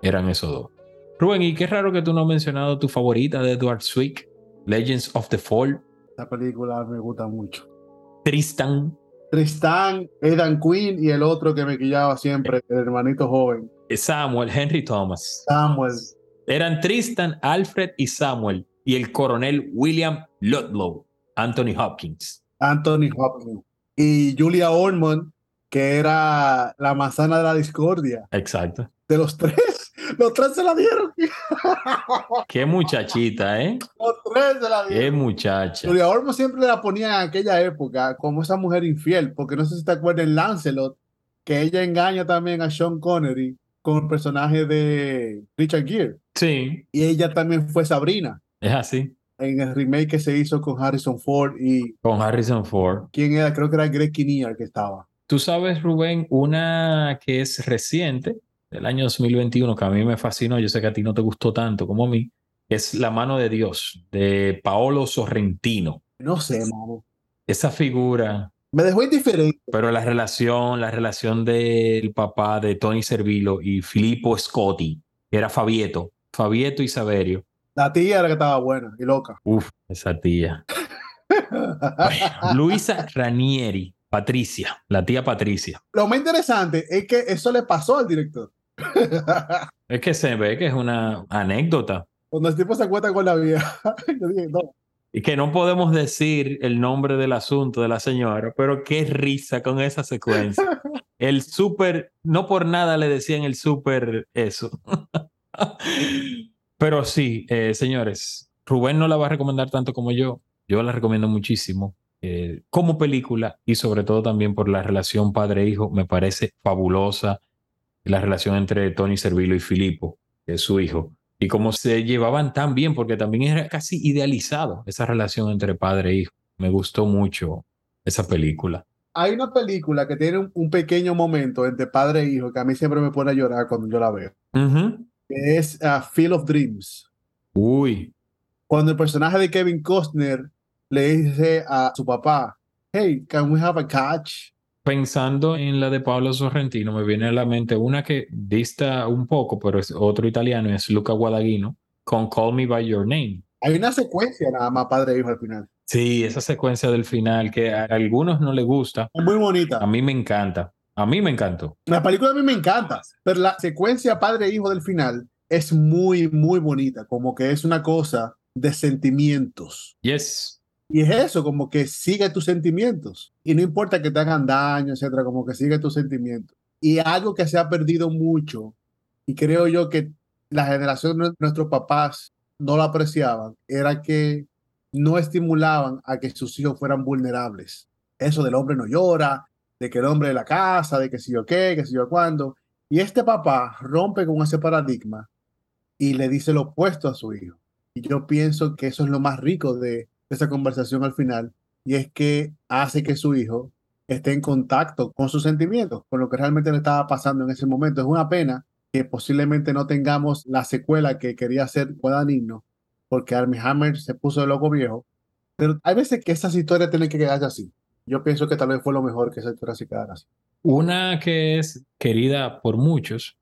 eran esos dos. Rubén, y qué raro que tú no has mencionado tu favorita de Edward Swick, Legends of the Fall. La película me gusta mucho. Tristan. Tristan, Edan Quinn y el otro que me quillaba siempre, el hermanito joven. Samuel, Henry Thomas. Samuel. Eran Tristan, Alfred y Samuel y el coronel William Ludlow, Anthony Hopkins. Anthony Hopkins y Julia Ormond, que era la manzana de la discordia. Exacto. De los tres, los tres se la dieron. Qué muchachita, ¿eh? Los tres se la dieron. Qué muchacha. Julia Ormond siempre la ponía en aquella época como esa mujer infiel, porque no sé si te acuerdas en Lancelot, que ella engaña también a Sean Connery con el personaje de Richard Gere. Sí, Y ella también fue Sabrina es así. en el remake que se hizo con Harrison Ford y Con Harrison Ford. quién era, creo que era Greg Kinnear que estaba. Tú sabes, Rubén, una que es reciente, del año 2021, que a mí me fascinó, yo sé que a ti no te gustó tanto como a mí, es La mano de Dios, de Paolo Sorrentino. No sé, mano. Esa figura, Me dejó indiferente. pero la relación, la relación del papá de Tony Servilo y Filippo Scotti, que era Fabieto, Fabieto y Saverio. La tía era que estaba buena y loca. Uf, esa tía. Bueno, [laughs] Luisa Ranieri, Patricia, la tía Patricia. Lo más interesante es que eso le pasó al director. Es que se ve que es una anécdota Cuando el tipo se acuesta con la vieja. [laughs] Yo dije, no. y que no podemos decir el nombre del asunto de la señora, pero qué risa con esa secuencia. [laughs] El súper, no por nada le decían el súper eso. [laughs] Pero sí, eh, señores, Rubén no la va a recomendar tanto como yo. Yo la recomiendo muchísimo eh, como película y sobre todo también por la relación padre-hijo. Me parece fabulosa la relación entre Tony Servilo y Filippo, que es su hijo. Y cómo se llevaban tan bien, porque también era casi idealizado esa relación entre padre e hijo. Me gustó mucho esa película. Hay una película que tiene un, pequeño momento entre padre e hijo que a mí siempre me pone a llorar cuando yo la veo. Ujú. Que es uh, Field of Dreams. Uy, Cuando el personaje de Kevin Costner le dice a su papá, hey, can we have a catch? Pensando en la de Pablo Sorrentino, me viene a la mente una que dista un poco, pero es otro italiano, es Luca Guadagnino, con Call Me By Your Name. Hay una secuencia nada más padre e hijo al final. Sí, esa secuencia del final que a algunos no les gusta, Es muy bonita. a mí me encanta. A mí me encantó. La película a mí me encanta, pero la secuencia padre e hijo del final es muy, muy bonita, como que es una cosa de sentimientos. Yes. Y es eso, como que sigue tus sentimientos. Y no importa que te hagan daño, etcétera, como que sigue tus sentimientos. Y algo que se ha perdido mucho, y creo yo que la generación de nuestros papás no lo apreciaban, era que no estimulaban a que sus hijos fueran vulnerables. Eso del hombre no llora, de que el hombre de la casa, de que si yo qué, que si yo cuándo. Y este papá rompe con ese paradigma y le dice lo opuesto a su hijo. Y yo pienso que eso es lo más rico de esa conversación al final, y es que hace que su hijo esté en contacto con sus sentimientos, con lo que realmente le estaba pasando en ese momento. Es una pena que posiblemente no tengamos la secuela que quería hacer Guadagnino, porque Armie Hammer se puso de loco viejo, pero hay veces que esas historias tienen que quedarse así. Yo pienso que tal vez fue lo mejor que esa historia se quedara así. Una que es querida por muchos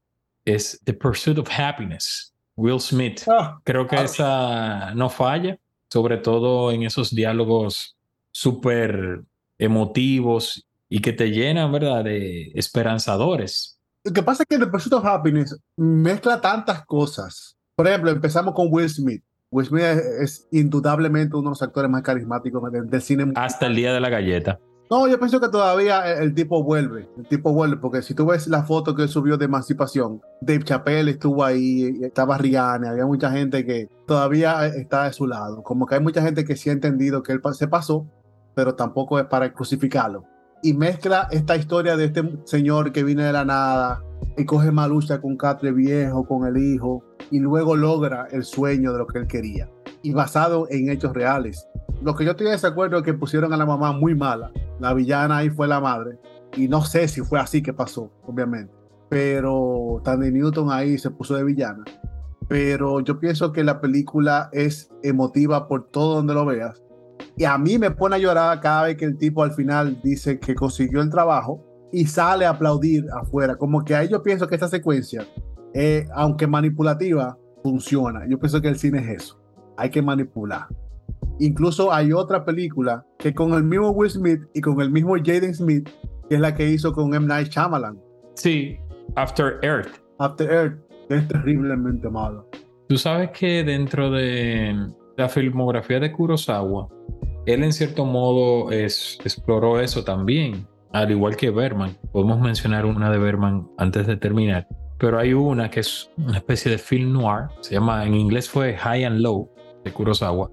es The Pursuit of Happiness, Will Smith. Ah, Creo que Ah. esa no falla, sobre todo en esos diálogos súper emotivos y que te llenan, ¿verdad?, de esperanzadores. Lo que pasa es que The Pursuit of Happiness mezcla tantas cosas. Por ejemplo, empezamos con Will Smith. Will Smith es, es indudablemente uno de los actores más carismáticos del, del cine. Hasta el día de la galleta. No, yo pienso que todavía el, tipo vuelve. El tipo vuelve, porque si tú ves la foto que subió de Emancipación, Dave Chappelle estuvo ahí, estaba Rihanna, había mucha gente que todavía está de su lado. Como que hay mucha gente que sí ha entendido que él se pasó, pero tampoco es para crucificarlo. Y mezcla esta historia de este señor que viene de la nada y coge malucha con Catre viejo, con el hijo, y luego logra el sueño de lo que él quería. Y basado en hechos reales. Lo que yo estoy de desacuerdo es que pusieron a la mamá muy mala. La villana ahí fue la madre. Y no sé si fue así que pasó, obviamente. Pero Tandy Newton ahí se puso de villana. Pero yo pienso que la película es emotiva por todo donde lo veas. Y a mí me pone a llorar cada vez que el tipo al final dice que consiguió el trabajo y sale a aplaudir afuera. Como que ahí yo pienso que esta secuencia, eh, aunque manipulativa, funciona. Yo pienso que el cine es eso. Hay que manipular. Incluso hay otra película que con el mismo Will Smith y con el mismo Jaden Smith, que es la que hizo con M. Night Shyamalan, Sí, After Earth. After Earth, que es terriblemente malo. Tú sabes que dentro de la filmografía de Kurosawa, él en cierto modo es, exploró eso también, al igual que Berman. Podemos mencionar una de Berman antes de terminar, pero hay una que es una especie de film noir, se llama, en inglés fue High and Low de Kurosawa,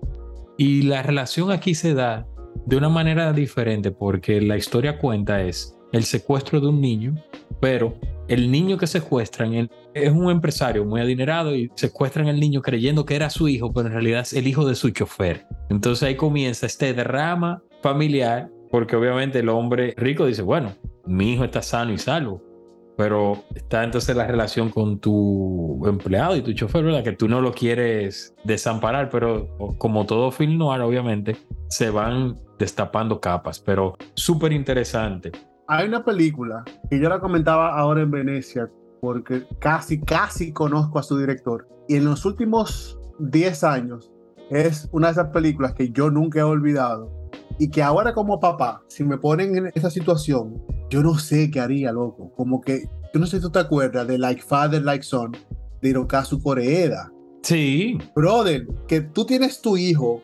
y la relación aquí se da de una manera diferente porque la historia cuenta es el secuestro de un niño, pero el niño que secuestran es un empresario muy adinerado y secuestran al niño creyendo que era su hijo, pero en realidad es el hijo de su chofer. Entonces ahí comienza este drama familiar, porque obviamente el hombre rico dice, bueno, mi hijo está sano y salvo, pero está entonces la relación con tu empleado y tu chofer, ¿verdad? Que tú no lo quieres desamparar, pero como todo film noir, obviamente, se van destapando capas, pero súper interesante. Hay una película que yo la comentaba ahora en Venecia, porque casi, casi conozco a su director, y en los últimos 10 años es una de esas películas que yo nunca he olvidado, y que ahora como papá, si me ponen en esa situación, yo no sé qué haría, loco. Como que, yo no sé si tú te acuerdas de Like Father, Like Son, de Hirokazu Koreeda. Sí. Brother, que tú tienes tu hijo,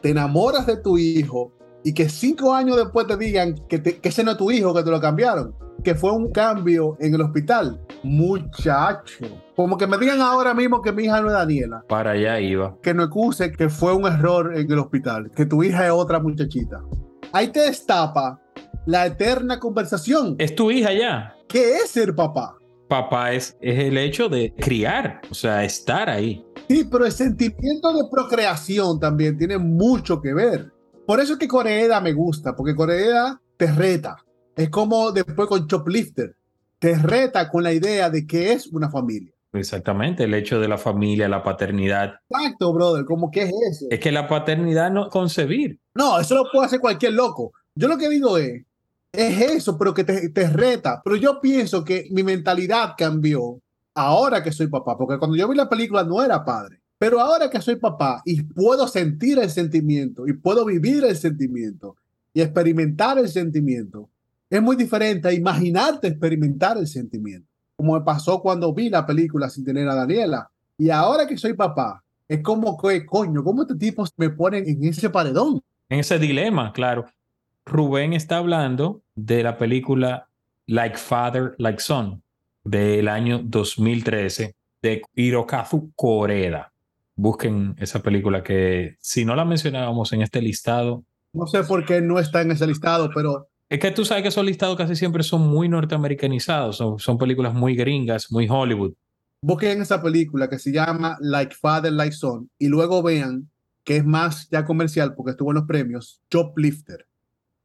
te enamoras de tu hijo y que cinco años después te digan que, que ese no es tu hijo, que te lo cambiaron, que fue un cambio en el hospital. Muchacho. Como que me digan ahora mismo que mi hija no es Daniela. Para allá iba. Que no excuse que fue un error en el hospital, que tu hija es otra muchachita. Ahí te destapa la eterna conversación. Es tu hija ya. ¿Qué es ser papá? Papá es, es el hecho de criar, o sea, estar ahí. Sí, pero el sentimiento de procreación también tiene mucho que ver. Por eso es que Coreeda me gusta, porque Coreeda te reta. Es como después con Choplifter, te reta con la idea de que es una familia. Exactamente, el hecho de la familia, la paternidad. Exacto, brother, como que es eso. Es que la paternidad no concebir. No, eso lo puede hacer cualquier loco. Yo lo que digo es, es eso, pero que te, te, reta. Pero yo pienso que mi mentalidad cambió ahora que soy papá, porque cuando yo vi la película no era padre. Pero ahora que soy papá y puedo sentir el sentimiento y puedo vivir el sentimiento y experimentar el sentimiento, es muy diferente a imaginarte experimentar el sentimiento, como me pasó cuando vi la película sin tener a Daniela. Y ahora que soy papá, es como que, coño, ¿cómo este tipo me ponen en ese paredón? En ese dilema, claro. Rubén está hablando de la película Like Father, Like Son del año 2013 de Hirokazu Koreda. Busquen esa película que si no la mencionábamos en este listado. No sé por qué no está en ese listado, pero... Es que tú sabes que esos listados casi siempre son muy norteamericanizados, son, son películas muy gringas, muy Hollywood. Busquen esa película que se llama Like Father, Like Son y luego vean que es más ya comercial porque estuvo en los premios, Choplifter.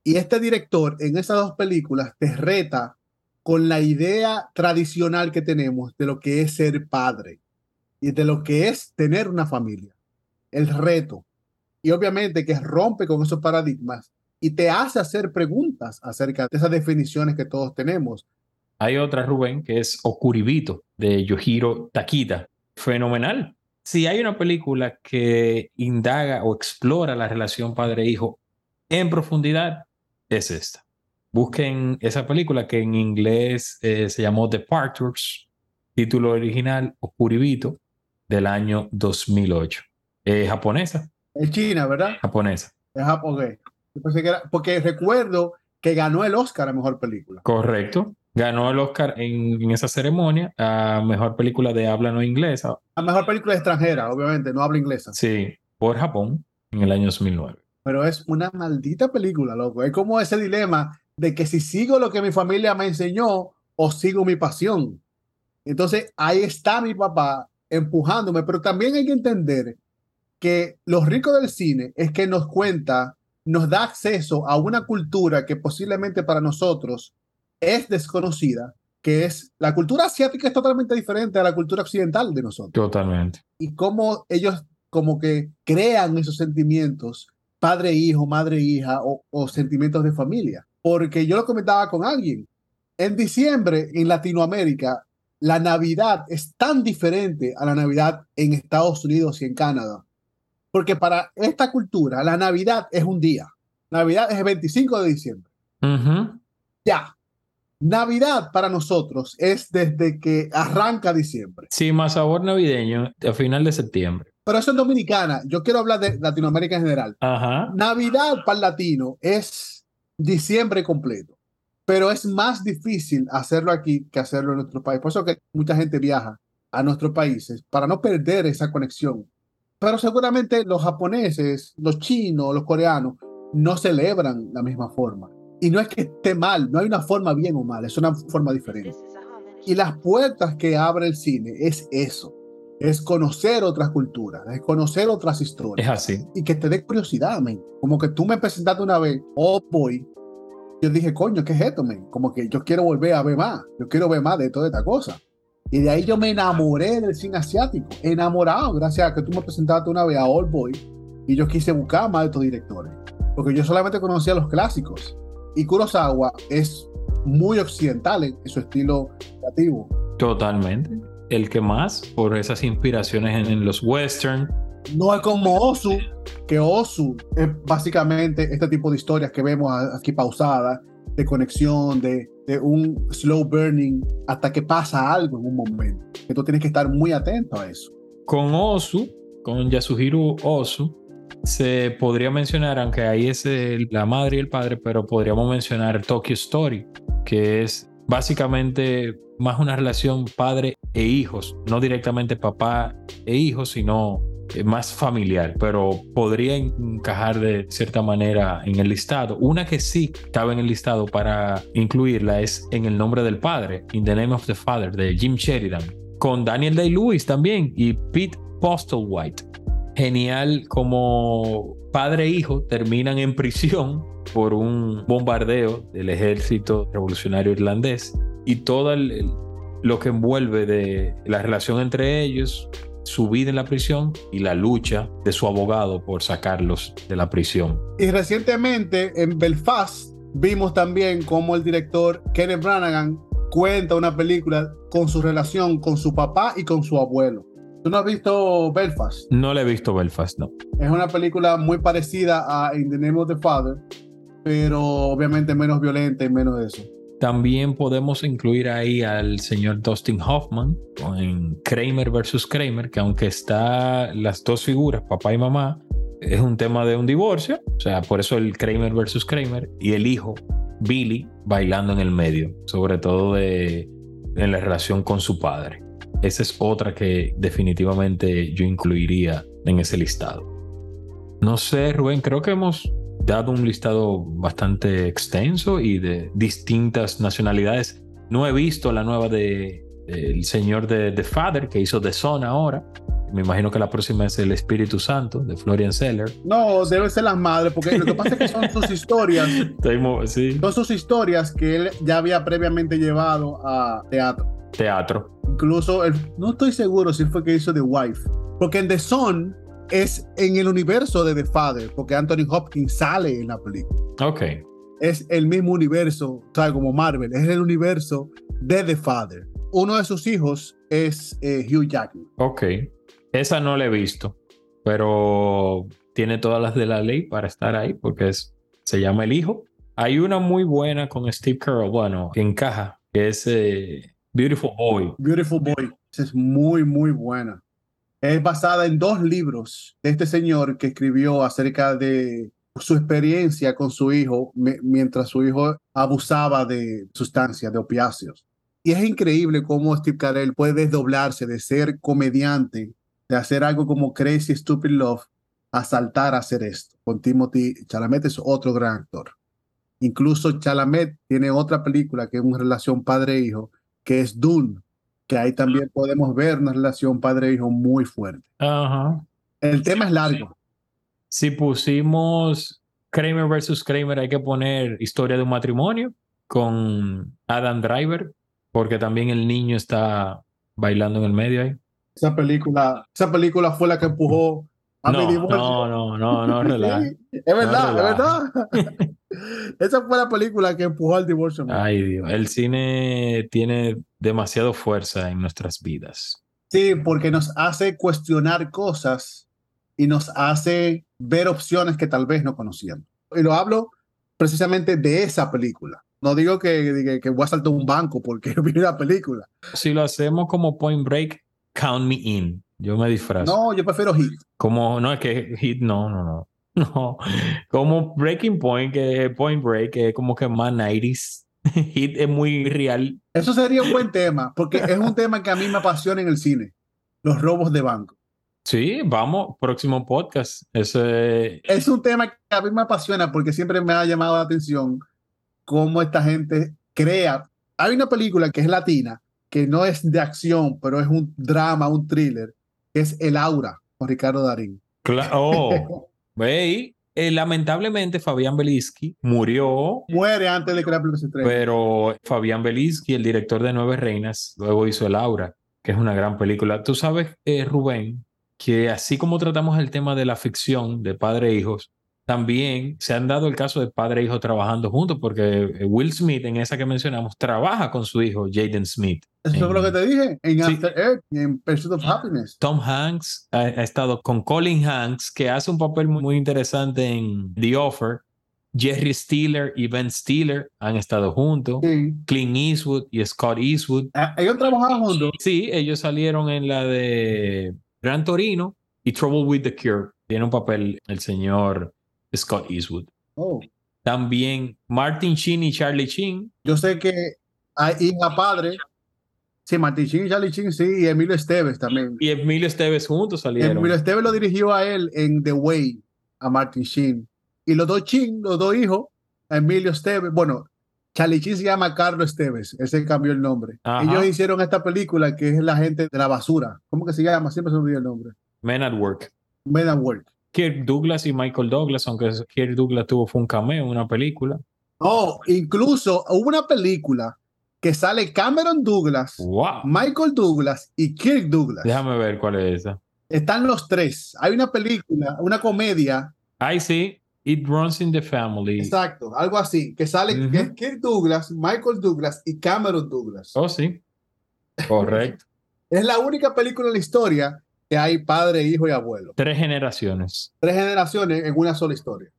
Y este director en esas dos películas te reta con la idea tradicional que tenemos de lo que es ser padre y de lo que es tener una familia. El reto. Y obviamente que rompe con esos paradigmas y te hace hacer preguntas acerca de esas definiciones que todos tenemos. Hay otra, Rubén, que es Okuribito, de Yohiro Takita. Fenomenal. Si hay una película que indaga o explora la relación padre-hijo en profundidad, es esta. Busquen esa película que en inglés eh, se llamó Departures, título original Okuribito, del año 2008. Es japonesa. Es China, ¿verdad? Japonesa. Es japonés. porque recuerdo que ganó el Oscar a Mejor Película. Correcto. Ganó el Oscar en, en, esa ceremonia a Mejor Película de Habla No Inglesa. A Mejor Película extranjera, obviamente, no habla inglesa. Sí, por Japón en el año 2009 pero es una maldita película, loco. Es como ese dilema de que si sigo lo que mi familia me enseñó o sigo mi pasión. Entonces ahí está mi papá empujándome, pero también hay que entender que lo rico del cine es que nos cuenta, nos da acceso a una cultura que posiblemente para nosotros es desconocida, que es la cultura asiática es totalmente diferente a la cultura occidental de nosotros. Totalmente. Y cómo ellos como que crean esos sentimientos padre-hijo, madre-hija o, sentimientos de familia. Porque yo lo comentaba con alguien. En diciembre, en Latinoamérica, la Navidad es tan diferente a la Navidad en Estados Unidos y en Canadá. Porque para esta cultura, la Navidad es un día. Navidad es el 25 de diciembre. Ya. Navidad para nosotros es desde que arranca diciembre. Sí, más sabor navideño a final de septiembre pero eso es dominicana. Yo quiero hablar de Latinoamérica en general. Navidad para el latino es diciembre completo, pero es más difícil hacerlo aquí que hacerlo en nuestro país. Por eso que mucha gente viaja a nuestros países para no perder esa conexión. Pero seguramente los japoneses, los chinos, los coreanos no celebran la misma forma. Y no es que esté mal, no hay una forma bien o mal, es una forma diferente. Y las puertas que abre el cine es eso, es conocer otras culturas, es conocer otras historias. Es así. Y que te dé curiosidad, men. Como que tú me presentaste una vez, oh boy, yo dije, coño, ¿qué es esto, men? Como que yo quiero volver a ver más, yo quiero ver más de toda esta cosa. Y de ahí yo me enamoré del cine asiático, enamorado, gracias a que tú me presentaste una vez a Old Boy y yo quise buscar más de estos directores, porque yo solamente conocía los clásicos. Y Kurosawa es muy occidental en, su estilo creativo. Totalmente. El que más, por esas inspiraciones en, los western. No es como Osu, que Osu es básicamente este tipo de historias que vemos aquí pausadas, de conexión, de, de un slow burning, hasta que pasa algo en un momento. Que tú tienes que estar muy atento a eso. Con Osu, con Yasuhiro Osu, se podría mencionar, aunque ahí es la madre y el padre, pero podríamos mencionar Tokyo Story, que es básicamente más una relación padre e hijos, no directamente papá e hijos, sino eh, más familiar, pero podría encajar de cierta manera en el listado. Una que sí estaba en el listado para incluirla es En el nombre del padre, In the Name of the Father, de Jim Sheridan, con Daniel Day-Lewis también y Pete Postlewhite. Genial como padre e hijo terminan en prisión por un bombardeo del ejército revolucionario irlandés y todo lo que envuelve de la relación entre ellos, su vida en la prisión y la lucha de su abogado por sacarlos de la prisión. Y recientemente en Belfast vimos también cómo el director Kenneth Branagh cuenta una película con su relación con su papá y con su abuelo. ¿Tú no has visto Belfast? No le he visto Belfast, no. Es una película muy parecida a In the Name of the Father, pero obviamente menos violenta y menos de eso. También podemos incluir ahí al señor Dustin Hoffman en Kramer versus Kramer, que aunque está las dos figuras, papá y mamá, es un tema de un divorcio, o sea, por eso el Kramer versus Kramer y el hijo Billy bailando en el medio, sobre todo de, en la relación con su padre. Esa es otra que definitivamente yo incluiría en ese listado. No sé, Rubén, creo que hemos dado un listado bastante extenso y de distintas nacionalidades. No he visto la nueva de el señor de The Father que hizo The Son ahora. Me imagino que la próxima es El Espíritu Santo de Florian Seller. No, debe ser las madres, porque lo que pasa es que son sus historias. [laughs] sí. Son sus historias que él ya había previamente llevado a teatro. Teatro. Incluso, no estoy seguro si fue que hizo The Wife, porque en The Son es en el universo de The Father, porque Anthony Hopkins sale en la película. Ok. Es el mismo universo, ¿sabes? Como Marvel, es el universo de The Father. Uno de sus hijos es eh, Hugh Jackman. Ok. Esa no la he visto, pero tiene todas las de la ley para estar ahí, porque es, se llama El Hijo. Hay una muy buena con Steve Carell, bueno, que encaja, que es eh, Beautiful Boy. Beautiful Boy. Esa es muy, muy buena es basada en dos libros de este señor que escribió acerca de su experiencia con su hijo mientras su hijo abusaba de sustancias, de opiáceos. Y es increíble cómo Steve Carell puede desdoblarse de ser comediante, de hacer algo como Crazy Stupid Love, a saltar a hacer esto. Con Timothy Chalamet es otro gran actor. Incluso Chalamet tiene otra película que es una relación padre-hijo, que es Dune, que ahí también podemos ver una relación padre-hijo muy fuerte. Ajá. El tema es largo. Si pusimos Kramer versus Kramer, hay que poner historia de un matrimonio con Adam Driver, porque también el niño está bailando en el medio ahí. Esa película, esa película fue la que empujó no, No, no, no, no, es [laughs] verdad, es verdad. [laughs] Esa fue la película que empujó al divorcio. Ay, Dios. El cine tiene demasiado fuerza en nuestras vidas. Sí, porque nos hace cuestionar cosas y nos hace ver opciones que tal vez no conocíamos. Y lo hablo precisamente de esa película. No digo que, que, voy a saltar un banco porque [laughs] vi la película. Si lo hacemos como Point Break, count me in. Yo me disfrazo. No, yo prefiero Hit. Como, no, es que Hit, no, no, no. [laughs] No, como Breaking Point, que Point Break, que es como que más 90s. [laughs] Hit es muy real. Eso sería un buen tema, porque es un tema que a mí me apasiona en el cine. Los robos de banco. Sí, vamos, próximo podcast. Ese... Es un tema que a mí me apasiona porque siempre me ha llamado la atención cómo esta gente crea. Hay una película que es latina, que no es de acción, pero es un drama, un thriller, que es El Aura, con Ricardo Darín. oh, [laughs] ve eh, lamentablemente Fabián Beliski murió. Muere antes de que la película se estrene. Pero Fabián Beliski, el director de Nueve Reinas, luego hizo El Aura, que es una gran película. Tú sabes, eh, Rubén, que así como tratamos el tema de la ficción de padre e hijos, también se han dado el caso de padre e hijo trabajando juntos, porque eh, Will Smith, en esa que mencionamos, trabaja con su hijo Jaden Smith. Eso es lo que te dije en After Earth, en Pursuit of Happiness. Tom Hanks ha, estado con Colin Hanks, que hace un papel muy, muy interesante en The Offer. Jerry Stiller y Ben Stiller han estado juntos. Clint Eastwood y Scott Eastwood. Ah, ellos trabajaban juntos. Sí, ellos salieron en la de Gran Torino y Trouble with the Cure. Tiene un papel el señor Scott Eastwood. Oh. También Martin Sheen y Charlie Sheen. Yo sé que hay hija padre. Sí, Martin Sheen y Charlie Sheen, sí, y Emilio Esteves también. Y Emilio Esteves juntos salieron. Emilio Esteves lo dirigió a él en The Way, a Martin Sheen. Y los dos Sheen, los dos hijos, Emilio Esteves, bueno, Charlie Sheen se llama Carlos Esteves, ese cambió el nombre. Ellos hicieron esta película que es La gente de la basura. ¿Cómo que se llama? Siempre se me olvida el nombre. Men at Work. Men at Work. Kirk Douglas y Michael Douglas, aunque Kirk Douglas tuvo fue un cameo en una película. Oh, incluso hubo una película que sale Cameron Douglas, Michael Douglas y Kirk Douglas. Déjame ver cuál es esa. Están los tres. Hay una película, una comedia. I see. It runs in the family. Exacto, algo así. Que sale Kirk Douglas, Michael Douglas y Cameron Douglas. Oh, sí. Correcto. [laughs] es la única película en la historia que hay padre, hijo y abuelo. Tres generaciones. Tres generaciones en una sola historia.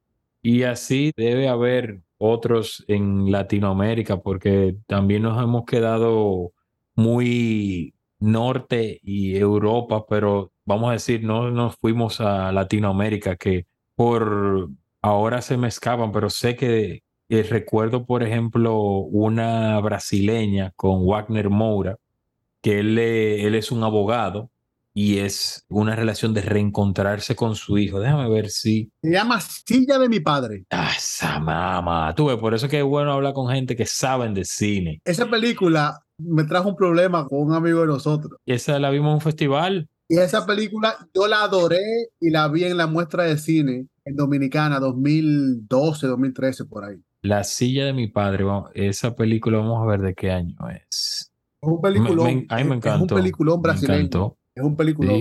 Y así debe haber otros en Latinoamérica, porque también nos hemos quedado muy norte y Europa, pero vamos a decir, no nos fuimos a Latinoamérica, que por ahora se me escapan, pero sé que eh, recuerdo, por ejemplo, una brasileña con Wagner Moura, que él, él es un abogado y es una relación de reencontrarse con su hijo. Déjame ver si. Se llama Silla de mi padre. Ah, esa mamá. Tú ves, por eso que es bueno hablar con gente que saben de cine. Esa película me trajo un problema con un amigo de nosotros. Y esa la vimos en un festival. Y esa película yo la adoré y la vi en la muestra de cine en Dominicana 2012, 2013, por ahí. La silla de mi padre, esa película vamos a ver de qué año es. Es un peliculón. a mí me encantó. Es un peliculón brasileño. Es un película.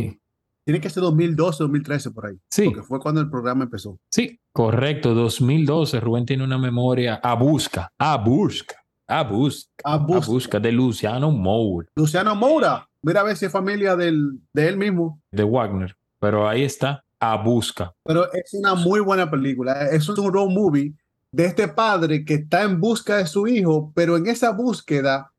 Tiene que ser 2012, 2013 por ahí. Sí. Porque fue cuando el programa empezó. Sí, correcto. 2012. Rubén tiene una memoria a busca, a busca, a busca, a busca, de Luciano Moura. Luciano Moura. Mira a ver si es familia del, de él mismo. De Wagner. Pero ahí está, a busca. Pero es una muy buena película. Es un road movie de este padre que está en busca de su hijo, pero en esa búsqueda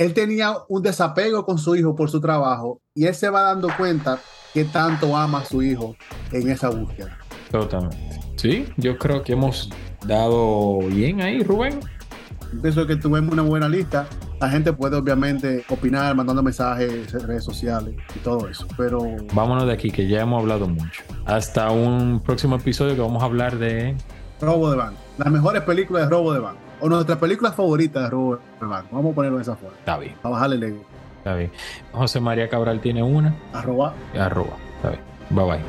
él tenía un desapego con su hijo por su trabajo y él se va dando cuenta que tanto ama a su hijo en esa búsqueda. Totalmente. Sí, yo creo que hemos dado bien ahí, Rubén. Pienso que tuvimos una buena lista. La gente puede obviamente opinar, mandando mensajes en redes sociales y todo eso, pero... Vámonos de aquí, que ya hemos hablado mucho. Hasta un próximo episodio que vamos a hablar de... Robo de banco. Las mejores películas de robo de banco o nuestra película favorita de Robert Banco. Vamos a ponerlo de esa forma. Está bien. A bajarle el ego. Está bien. José María Cabral tiene una. Arroba. Arroba. Está bien. Bye bye.